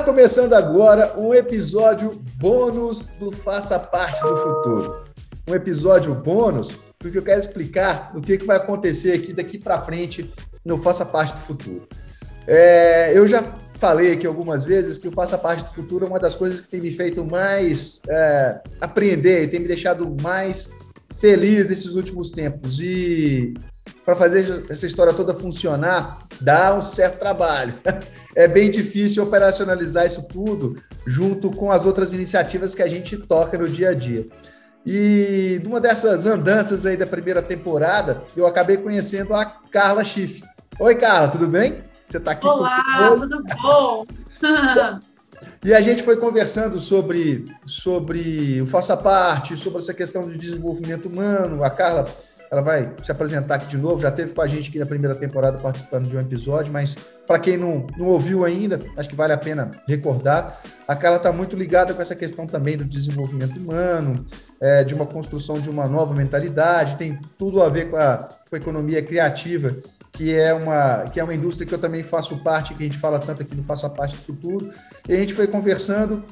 Começando agora um episódio bônus do Faça Parte do Futuro. Um episódio bônus porque eu quero explicar o que, que vai acontecer aqui daqui para frente no Faça Parte do Futuro. É, eu já falei aqui algumas vezes que o Faça Parte do Futuro é uma das coisas que tem me feito mais é, aprender e tem me deixado mais feliz nesses últimos tempos. E para fazer essa história toda funcionar, dá um certo trabalho. É bem difícil operacionalizar isso tudo junto com as outras iniciativas que a gente toca no dia a dia. E numa dessas andanças aí da primeira temporada, eu acabei conhecendo a Carla Schiff. Oi, Carla, tudo bem? Você está aqui Olá, com... tudo bom? E a gente foi conversando sobre, sobre o Faça Parte, sobre essa questão de desenvolvimento humano. A Carla ela vai se apresentar aqui de novo, já teve com a gente aqui na primeira temporada participando de um episódio, mas para quem não, não ouviu ainda, acho que vale a pena recordar. A Carla está muito ligada com essa questão também do desenvolvimento humano, é, de uma construção de uma nova mentalidade, tem tudo a ver com a, com a economia criativa, que é, uma, que é uma indústria que eu também faço parte, que a gente fala tanto aqui no Faço a Parte do Futuro. E a gente foi conversando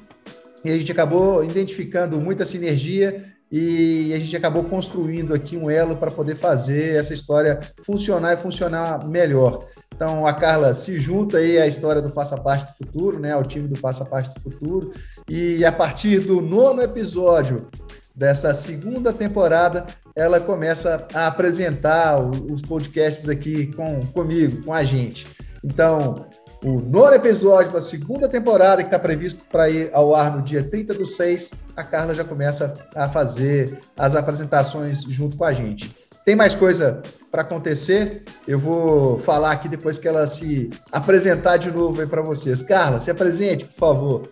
e a gente acabou identificando muita sinergia e a gente acabou construindo aqui um elo para poder fazer essa história funcionar e funcionar melhor. Então, a Carla se junta aí à história do Faça Parte do Futuro, né, ao time do Faça Parte do Futuro, e a partir do nono episódio dessa segunda temporada, ela começa a apresentar os podcasts aqui com, comigo, com a gente. Então, o nono episódio da segunda temporada, que está previsto para ir ao ar no dia 30 do 6, a Carla já começa a fazer as apresentações junto com a gente. Tem mais coisa para acontecer? Eu vou falar aqui depois que ela se apresentar de novo para vocês. Carla, se apresente, por favor.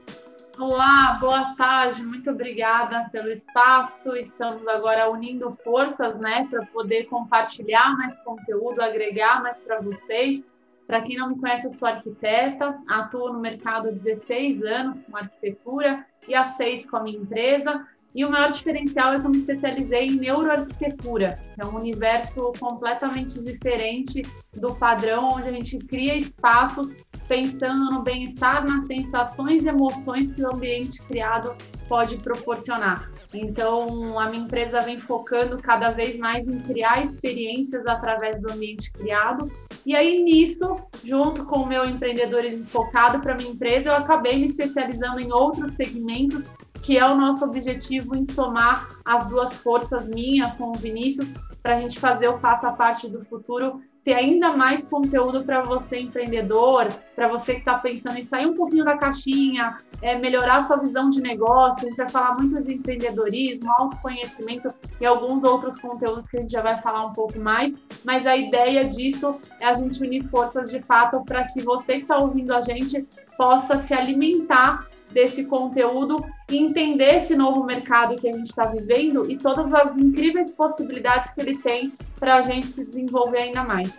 Olá, boa tarde, muito obrigada pelo espaço. Estamos agora unindo forças, né, para poder compartilhar mais conteúdo, agregar mais para vocês. Para quem não me conhece, eu sou arquiteta, atuo no mercado há 16 anos com arquitetura e há seis com a minha empresa. E o maior diferencial é que eu me especializei em neuroarquitetura, que é um universo completamente diferente do padrão, onde a gente cria espaços pensando no bem-estar, nas sensações e emoções que o ambiente criado pode proporcionar. Então, a minha empresa vem focando cada vez mais em criar experiências através do ambiente criado. E aí, nisso, junto com o meu empreendedorismo focado para minha empresa, eu acabei me especializando em outros segmentos, que é o nosso objetivo em somar as duas forças minha com o Vinícius, para a gente fazer o passo a parte do futuro ter ainda mais conteúdo para você empreendedor, para você que está pensando em sair um pouquinho da caixinha, é, melhorar sua visão de negócio. A gente vai falar muito de empreendedorismo, autoconhecimento e alguns outros conteúdos que a gente já vai falar um pouco mais. Mas a ideia disso é a gente unir forças de fato para que você que está ouvindo a gente possa se alimentar desse conteúdo e entender esse novo mercado que a gente está vivendo e todas as incríveis possibilidades que ele tem para a gente se desenvolver ainda mais.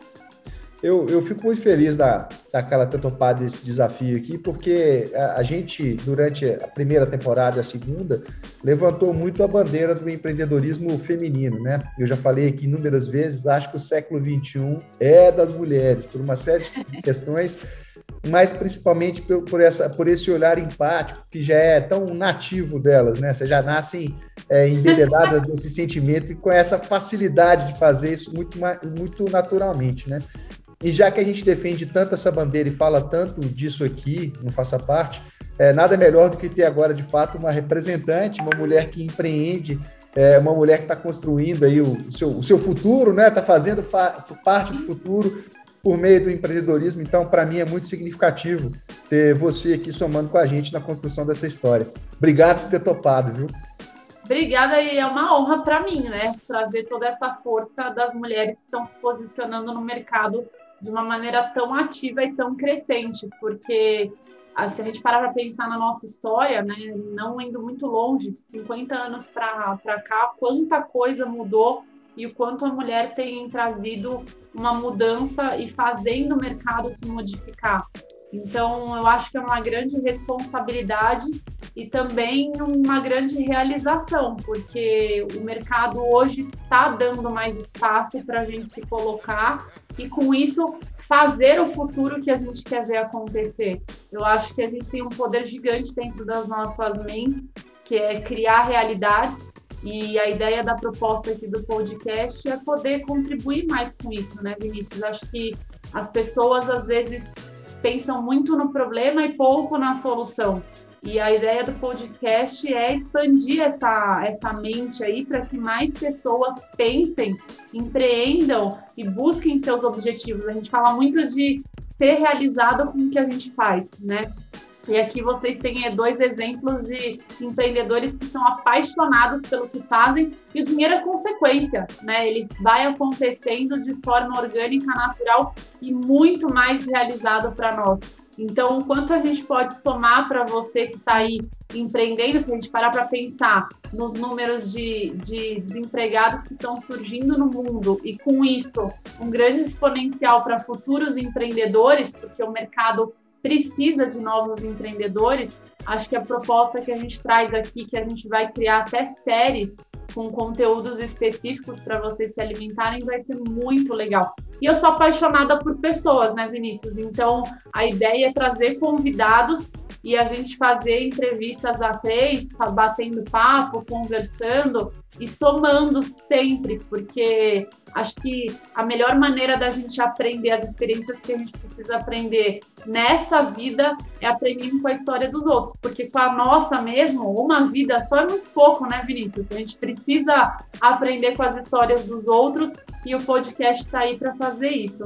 Eu, eu fico muito feliz da, da Carla ter topado esse desafio aqui, porque a, a, gente, durante a primeira temporada e a segunda, levantou muito a bandeira do empreendedorismo feminino, né? Eu já falei aqui inúmeras vezes, acho que o século XXI é das mulheres, por uma série de questões, mas principalmente por, por, essa, por esse olhar empático que já é tão nativo delas, né? Você já nascem é, embebedadas nesse sentimento e com essa facilidade de fazer isso muito, muito naturalmente, né? e já que a gente defende tanto essa bandeira e fala tanto disso aqui, não faça parte, é, nada melhor do que ter agora, de fato, uma representante, uma mulher que empreende, é, uma mulher que está construindo aí o, o, seu, o seu futuro, né? Está fazendo fa parte do futuro por meio do empreendedorismo. Então, para mim, é muito significativo ter você aqui somando com a gente na construção dessa história. Obrigado por ter topado, viu? Obrigada, e é uma honra para mim, né? Trazer toda essa força das mulheres que estão se posicionando no mercado de uma maneira tão ativa e tão crescente, porque ah, se a gente parar para pensar na nossa história, né, não indo muito longe, de 50 anos para cá, quanta coisa mudou e o quanto a mulher tem trazido uma mudança e fazendo o mercado se modificar. Então, eu acho que é uma grande responsabilidade e também uma grande realização, porque o mercado hoje está dando mais espaço para a gente se colocar e, com isso, fazer o futuro que a gente quer ver acontecer. Eu acho que a gente tem um poder gigante dentro das nossas mentes, que é criar realidades. E a ideia da proposta aqui do podcast é poder contribuir mais com isso, né, Vinícius? Acho que as pessoas às vezes pensam muito no problema e pouco na solução. E a ideia do podcast é expandir essa, essa mente aí para que mais pessoas pensem, empreendam e busquem seus objetivos. A gente fala muito de ser realizado com o que a gente faz, né? E aqui vocês têm é, dois exemplos de empreendedores que são apaixonados pelo que fazem e o dinheiro é consequência, né? Ele vai acontecendo de forma orgânica, natural e muito mais realizado para nós. Então, o quanto a gente pode somar para você que está aí empreendendo, se a gente parar para pensar nos números de, de desempregados que estão surgindo no mundo e com isso um grande exponencial para futuros empreendedores, porque o mercado precisa de novos empreendedores, acho que a proposta que a gente traz aqui, que a gente vai criar até séries com conteúdos específicos para vocês se alimentarem, vai ser muito legal. E eu sou apaixonada por pessoas, né, Vinícius? Então, a ideia é trazer convidados e a gente fazer entrevistas a três, batendo papo, conversando e somando sempre, porque acho que a melhor maneira da gente aprender as experiências que a gente precisa aprender nessa vida é aprendendo com a história dos outros, porque com a nossa mesmo, uma vida só é muito pouco, né, Vinícius? A gente precisa aprender com as histórias dos outros e o podcast está aí para fazer isso.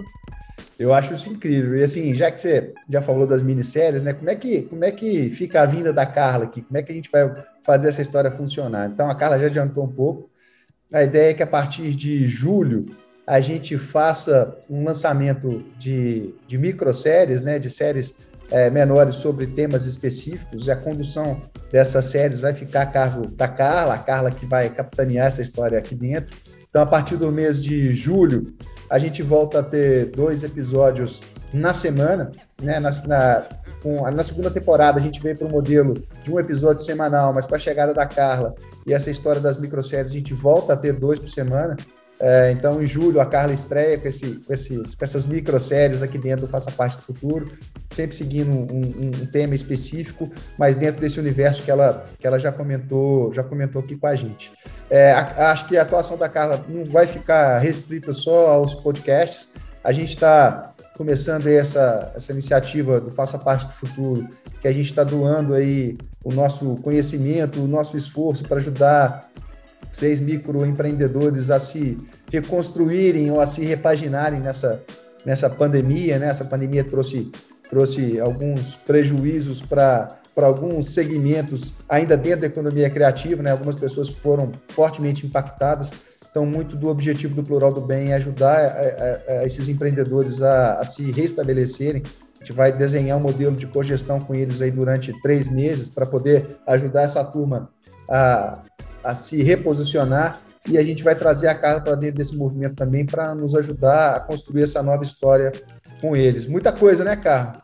Eu acho isso incrível. E assim, já que você já falou das minisséries, né? Como é que, como é que fica a vinda da Carla aqui? Como é que a gente vai fazer essa história funcionar? Então, a Carla já adiantou um pouco. A ideia é que a partir de julho a gente faça um lançamento de, de microséries, né? De séries é, menores sobre temas específicos. E a condução dessas séries vai ficar a cargo da Carla, a Carla que vai capitanear essa história aqui dentro. Então, a partir do mês de julho, a gente volta a ter dois episódios na semana, né? Na, na, com, na segunda temporada a gente veio para o modelo de um episódio semanal, mas com a chegada da Carla e essa história das microséries a gente volta a ter dois por semana. É, então, em julho, a Carla estreia com, esse, com, esses, com essas microséries aqui dentro do Faça Parte do Futuro, sempre seguindo um, um, um, tema específico, mas dentro desse universo que ela, que ela já comentou já comentou aqui com a gente. É, a, acho que a atuação da Carla não vai ficar restrita só aos podcasts. A gente está começando essa, essa iniciativa do Faça Parte do Futuro, que a gente está doando aí o nosso conhecimento, o nosso esforço para ajudar seis microempreendedores a se reconstruírem ou a se repaginarem nessa, nessa pandemia. Né? Essa pandemia trouxe, trouxe alguns prejuízos para alguns segmentos ainda dentro da economia criativa, né? Algumas pessoas foram fortemente impactadas. Então, muito do objetivo do Plural do Bem é ajudar a, a, a esses empreendedores a, a, se restabelecerem. A gente vai desenhar um modelo de cogestão com eles aí durante três meses para poder ajudar essa turma a, a se reposicionar e a gente vai trazer a Carla para dentro desse movimento também para nos ajudar a construir essa nova história com eles. Muita coisa, né, Carla?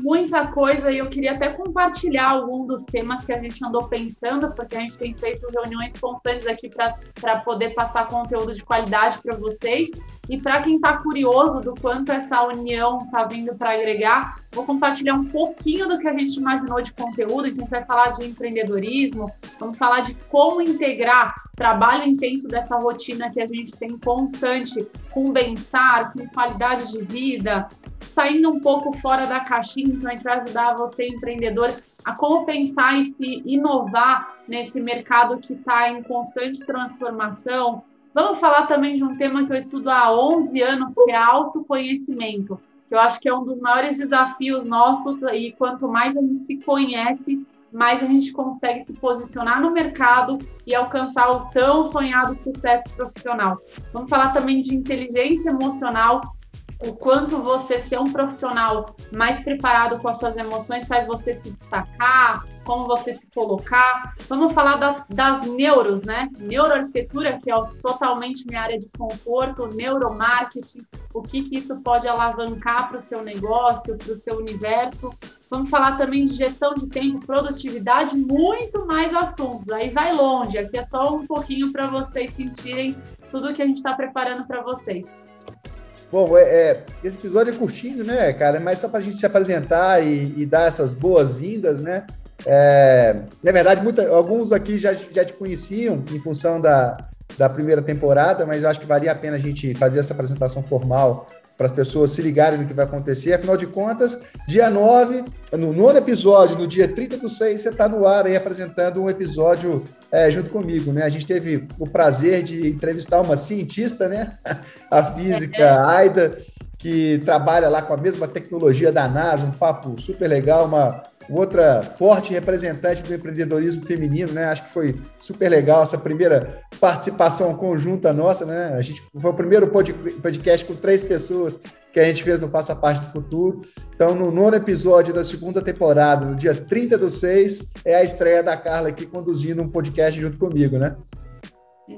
Muita coisa e eu queria até compartilhar algum dos temas que a gente andou pensando, porque a gente tem feito reuniões constantes aqui para poder passar conteúdo de qualidade para vocês. E para quem está curioso do quanto essa união está vindo para agregar, vou compartilhar um pouquinho do que a gente imaginou de conteúdo. Então, a gente vai falar de empreendedorismo, vamos falar de como integrar trabalho intenso dessa rotina que a gente tem constante com bem-estar, com qualidade de vida, saindo um pouco fora da caixinha, então a gente vai ajudar você, empreendedor, a como pensar e se inovar nesse mercado que está em constante transformação. Vamos falar também de um tema que eu estudo há 11 anos, que é autoconhecimento, que eu acho que é um dos maiores desafios nossos, e quanto mais a gente se conhece, mais a gente consegue se posicionar no mercado e alcançar o tão sonhado sucesso profissional. Vamos falar também de inteligência emocional, o quanto você ser um profissional mais preparado com as suas emoções faz você se destacar, como você se colocar. Vamos falar da, das neuros, né? Neuroarquitetura, que é totalmente minha área de conforto, neuromarketing, o que, que isso pode alavancar para o seu negócio, para o seu universo. Vamos falar também de gestão de tempo, produtividade, muito mais assuntos. Aí vai longe, aqui é só um pouquinho para vocês sentirem tudo que a gente está preparando para vocês. Bom, é, é, esse episódio é curtinho, né, cara? É mais só para a gente se apresentar e, e dar essas boas-vindas, né? É, na verdade, muita, alguns aqui já, já te conheciam em função da, da primeira temporada, mas eu acho que valia a pena a gente fazer essa apresentação formal para as pessoas se ligarem no que vai acontecer. Afinal de contas, dia 9, no nono episódio, no dia 30 do 6, você está no ar aí apresentando um episódio é, junto comigo, né? A gente teve o prazer de entrevistar uma cientista, né? A física Aida, que trabalha lá com a mesma tecnologia da NASA, um papo super legal, uma outra forte representante do empreendedorismo feminino, né? Acho que foi super legal essa primeira participação conjunta nossa, né? A gente foi o primeiro podcast com três pessoas que a gente fez no Faça Parte do Futuro. Então, no nono episódio da segunda temporada, no dia 30 do 6, é a estreia da Carla aqui conduzindo um podcast junto comigo, né?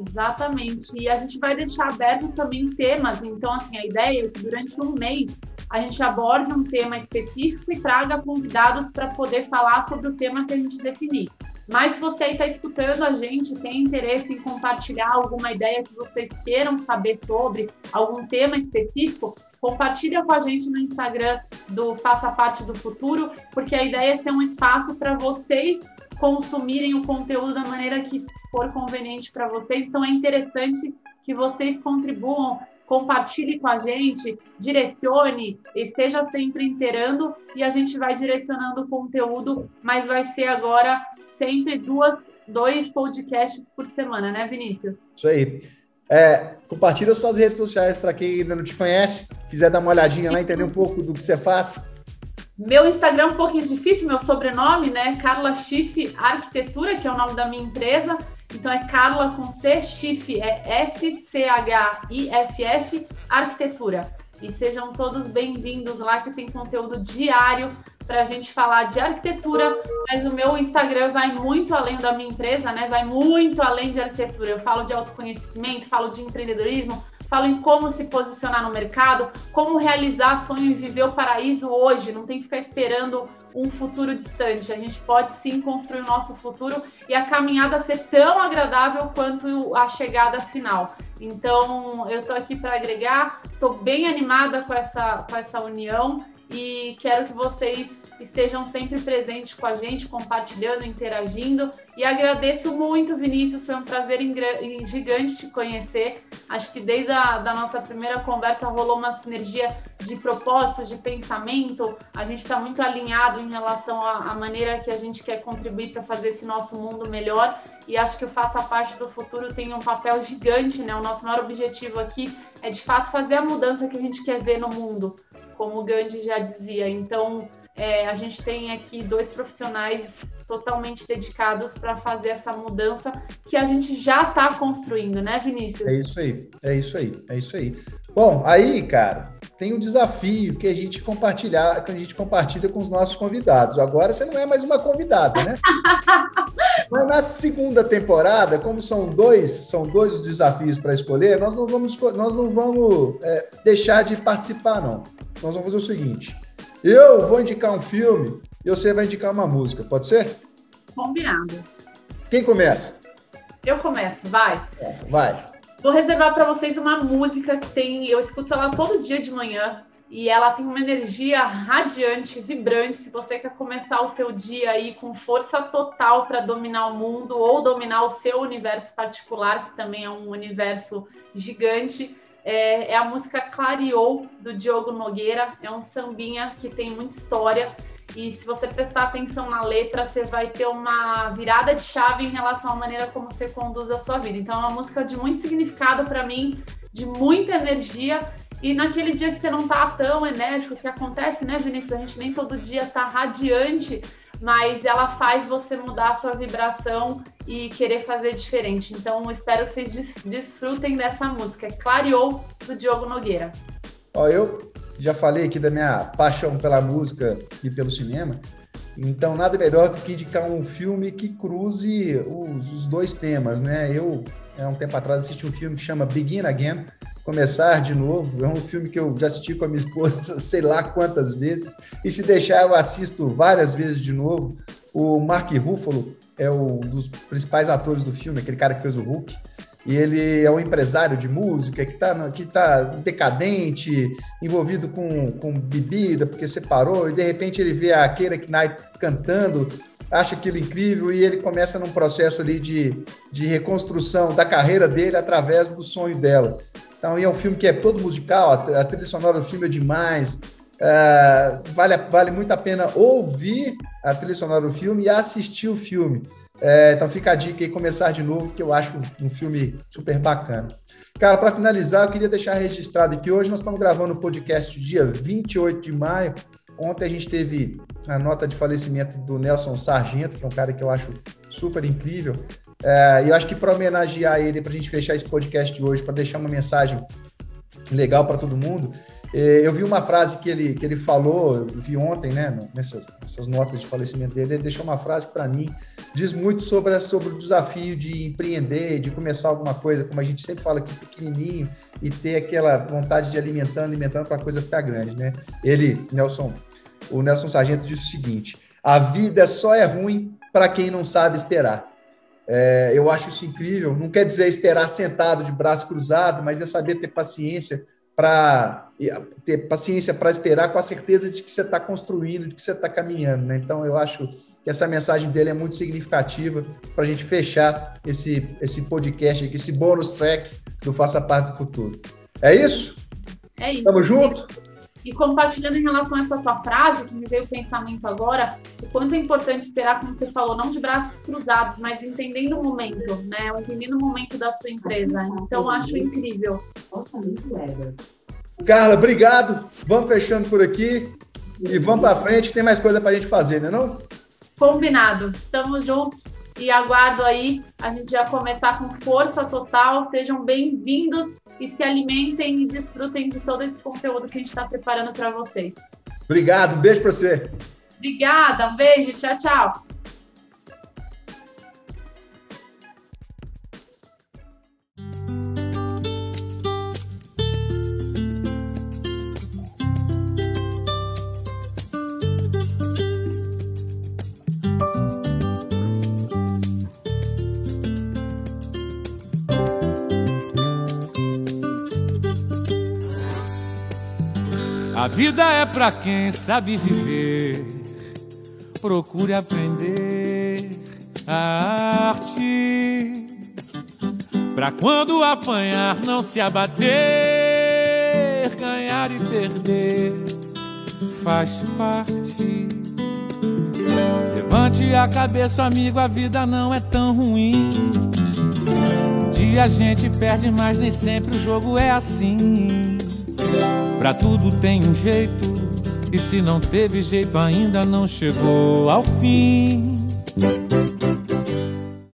Exatamente. E a gente vai deixar aberto também temas. Então, assim, a ideia é que durante um mês a gente aborde um tema específico e traga convidados para poder falar sobre o tema que a gente definir. Mas se você está escutando a gente, tem interesse em compartilhar alguma ideia que vocês queiram saber sobre algum tema específico, compartilha com a gente no Instagram do Faça Parte do Futuro, porque a ideia é ser um espaço para vocês consumirem o conteúdo da maneira que for conveniente para vocês. Então é interessante que vocês contribuam compartilhe com a gente, direcione, esteja sempre inteirando e a gente vai direcionando o conteúdo, mas vai ser agora sempre duas, dois podcasts por semana, né, Vinícius? Isso aí. É, compartilha suas redes sociais para quem ainda não te conhece, quiser dar uma olhadinha lá, entender um pouco do que você faz. Meu Instagram é um pouquinho difícil, meu sobrenome, né? Carla Schiff Arquitetura, que é o nome da minha empresa. Então é Carla com C, Schiff é S-C-H-I-F-F, Arquitetura. E sejam todos bem-vindos lá, que tem conteúdo diário para a gente falar de arquitetura, mas o meu Instagram vai muito além da minha empresa, né? Vai muito além de arquitetura. Eu falo de autoconhecimento, falo de empreendedorismo, falo em como se posicionar no mercado, como realizar sonho e viver o paraíso hoje, não tem que ficar esperando um futuro distante. A gente pode sim construir o nosso futuro e a caminhada ser tão agradável quanto a chegada final. Então, eu estou aqui para agregar, estou bem animada com essa, com essa união e quero que vocês estejam sempre presentes com a gente, compartilhando, interagindo. E agradeço muito, Vinícius, foi um prazer gigante te conhecer. Acho que desde a da nossa primeira conversa rolou uma sinergia de propósitos, de pensamento. A gente está muito alinhado em relação à, à maneira que a gente quer contribuir para fazer esse nosso mundo melhor. E acho que o Faça Parte do Futuro tem um papel gigante, né? O nosso maior objetivo aqui é de fato fazer a mudança que a gente quer ver no mundo, como o Gandhi já dizia. Então, é, a gente tem aqui dois profissionais totalmente dedicados para fazer essa mudança que a gente já está construindo, né, Vinícius? É isso aí, é isso aí, é isso aí. Bom, aí, cara, tem um desafio que a gente compartilhar, que a gente compartilha com os nossos convidados. Agora você não é mais uma convidada, né? Mas na segunda temporada, como são dois, são dois os desafios para escolher, nós não vamos, nós não vamos é, deixar de participar, não. Nós vamos fazer o seguinte: Eu vou indicar um filme e você vai indicar uma música, pode ser? Combinado. Quem começa? Eu começo, vai. Vai. Vou reservar para vocês uma música que tem, eu escuto ela todo dia de manhã e ela tem uma energia radiante, vibrante. Se você quer começar o seu dia aí com força total para dominar o mundo ou dominar o seu universo particular, que também é um universo gigante, é, é a música Clareou do Diogo Nogueira. É um sambinha que tem muita história. E se você prestar atenção na letra, você vai ter uma virada de chave em relação à maneira como você conduz a sua vida. Então, é uma música de muito significado para mim, de muita energia e naquele dia que você não tá tão enérgico, que acontece, né, Vinícius? A gente nem todo dia tá radiante, mas ela faz você mudar a sua vibração e querer fazer diferente. Então, espero que vocês desfrutem dessa música. Clareou, do Diogo Nogueira. Ó, eu já falei aqui da minha paixão pela música e pelo cinema. Então, nada melhor do que indicar um filme que cruze os, os dois temas, né? Eu, há um tempo atrás, assisti um filme que chama Begin Again, Começar de Novo. É um filme que eu já assisti com a minha esposa sei lá quantas vezes. E se deixar, eu assisto várias vezes de novo. O Mark Ruffalo é um dos principais atores do filme, aquele cara que fez o Hulk. E ele é um empresário de música que está que tá decadente, envolvido com, com bebida, porque separou, e de repente ele vê a Keira Knight cantando, acha aquilo incrível e ele começa num processo ali de, de reconstrução da carreira dele através do sonho dela. Então, é um filme que é todo musical, a trilha sonora do filme é demais. Uh, vale, vale muito a pena ouvir a trilha sonora do filme e assistir o filme. Uh, então, fica a dica aí, começar de novo, que eu acho um filme super bacana. Cara, para finalizar, eu queria deixar registrado que hoje nós estamos gravando o podcast dia 28 de maio. Ontem a gente teve a nota de falecimento do Nelson Sargento, que é um cara que eu acho super incrível. É, e eu acho que para homenagear ele, para a gente fechar esse podcast de hoje, para deixar uma mensagem legal para todo mundo, é, eu vi uma frase que ele, que ele falou, eu vi ontem, né, nessas, nessas notas de falecimento dele, ele deixou uma frase que para mim diz muito sobre, sobre o desafio de empreender, de começar alguma coisa, como a gente sempre fala aqui, pequenininho, e ter aquela vontade de alimentando, alimentando para a coisa ficar grande, né? Ele, Nelson, o Nelson Sargento disse o seguinte, a vida só é ruim para quem não sabe esperar. É, eu acho isso incrível. Não quer dizer esperar sentado de braço cruzado, mas é saber ter paciência para ter paciência para esperar com a certeza de que você está construindo, de que você está caminhando. Né? Então, eu acho que essa mensagem dele é muito significativa para a gente fechar esse, esse podcast aqui, esse bônus track do Faça Parte do Futuro. É isso? É isso. Tamo junto? E compartilhando em relação a essa tua frase, que me veio o pensamento agora, o quanto é importante esperar, como você falou, não de braços cruzados, mas entendendo o momento, né? Entendendo o momento da sua empresa. Então, acho incrível. Nossa, muito legal. Carla, obrigado. Vamos fechando por aqui e vamos para frente, tem mais coisa para a gente fazer, né não? Combinado. Estamos juntos e aguardo aí a gente já começar com força total. Sejam bem-vindos e se alimentem e desfrutem de todo esse conteúdo que a gente está preparando para vocês. Obrigado, um beijo para você. Obrigada, um beijo, tchau, tchau. A vida é pra quem sabe viver, procure aprender a arte. Pra quando apanhar, não se abater, ganhar e perder faz parte. Levante a cabeça, amigo, a vida não é tão ruim. Um dia a gente perde, mas nem sempre o jogo é assim. Pra tudo tem um jeito, e se não teve jeito ainda não chegou ao fim.